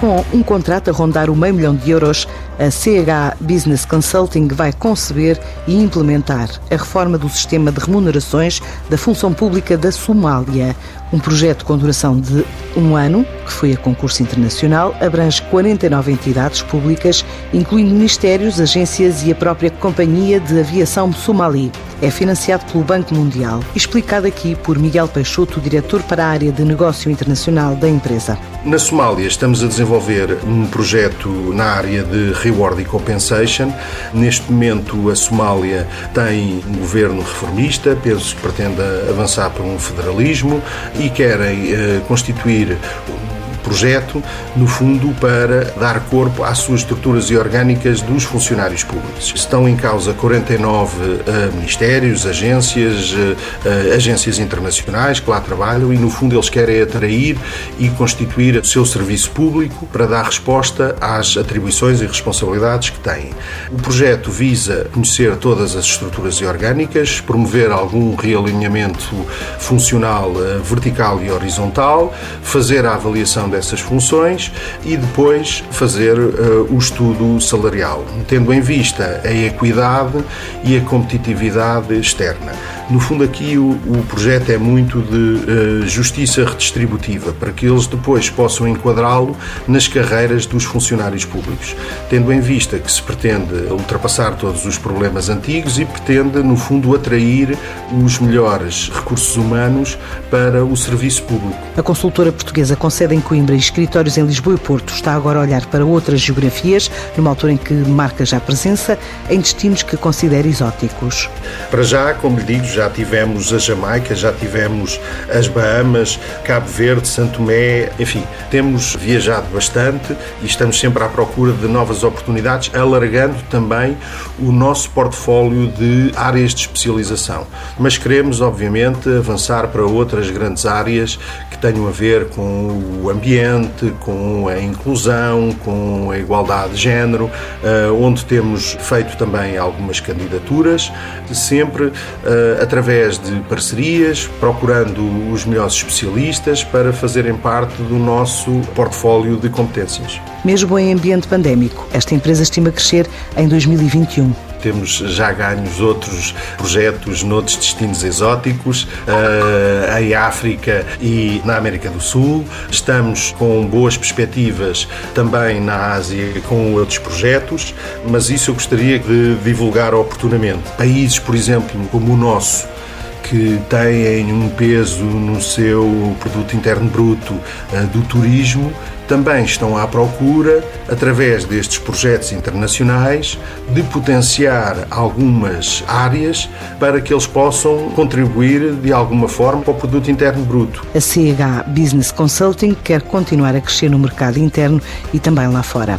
Com um contrato a rondar o meio milhão de euros, a CH Business Consulting vai conceber e implementar a reforma do sistema de remunerações da função pública da Somália. Um projeto com duração de um ano, que foi a concurso internacional, abrange 49 entidades públicas, incluindo ministérios, agências e a própria Companhia de Aviação Somali. É financiado pelo Banco Mundial. Explicado aqui por Miguel Peixoto, diretor para a área de negócio internacional da empresa. Na Somália estamos a desenvolver um projeto na área de Reward e Compensation. Neste momento a Somália tem um governo reformista, penso que pretende avançar para um federalismo e querem uh, constituir projeto, no fundo, para dar corpo às suas estruturas e orgânicas dos funcionários públicos. Estão em causa 49 uh, ministérios, agências, uh, agências internacionais que lá trabalham e, no fundo, eles querem atrair e constituir o seu serviço público para dar resposta às atribuições e responsabilidades que têm. O projeto visa conhecer todas as estruturas e orgânicas, promover algum realinhamento funcional vertical e horizontal, fazer a avaliação dessas funções e depois fazer uh, o estudo salarial, tendo em vista a equidade e a competitividade externa. No fundo, aqui o, o projeto é muito de uh, justiça redistributiva, para que eles depois possam enquadrá-lo nas carreiras dos funcionários públicos, tendo em vista que se pretende ultrapassar todos os problemas antigos e pretende, no fundo, atrair os melhores recursos humanos para o serviço público. A consultora portuguesa com sede em Coimbra e escritórios em Lisboa e Porto está agora a olhar para outras geografias, numa altura em que marca já presença em destinos que considera exóticos. Para já, como lhe digo, já tivemos a Jamaica, já tivemos as Bahamas, Cabo Verde, Santo Tomé, enfim, temos viajado bastante e estamos sempre à procura de novas oportunidades, alargando também o nosso portfólio de áreas de especialização. Mas queremos, obviamente, avançar para outras grandes áreas que tenham a ver com o ambiente, com a inclusão, com a igualdade de género, eh, onde temos feito também algumas candidaturas, sempre eh, através de parcerias, procurando os melhores especialistas para fazerem parte do nosso portfólio de competências. Mesmo em ambiente pandémico, esta empresa estima crescer em 2021. Temos já ganhos outros projetos noutros destinos exóticos, uh, em África e na América do Sul. Estamos com boas perspectivas também na Ásia com outros projetos, mas isso eu gostaria de divulgar oportunamente. Países, por exemplo, como o nosso, que têm um peso no seu produto interno bruto uh, do turismo, também estão à procura, através destes projetos internacionais, de potenciar algumas áreas para que eles possam contribuir de alguma forma para o produto interno bruto. A CH Business Consulting quer continuar a crescer no mercado interno e também lá fora.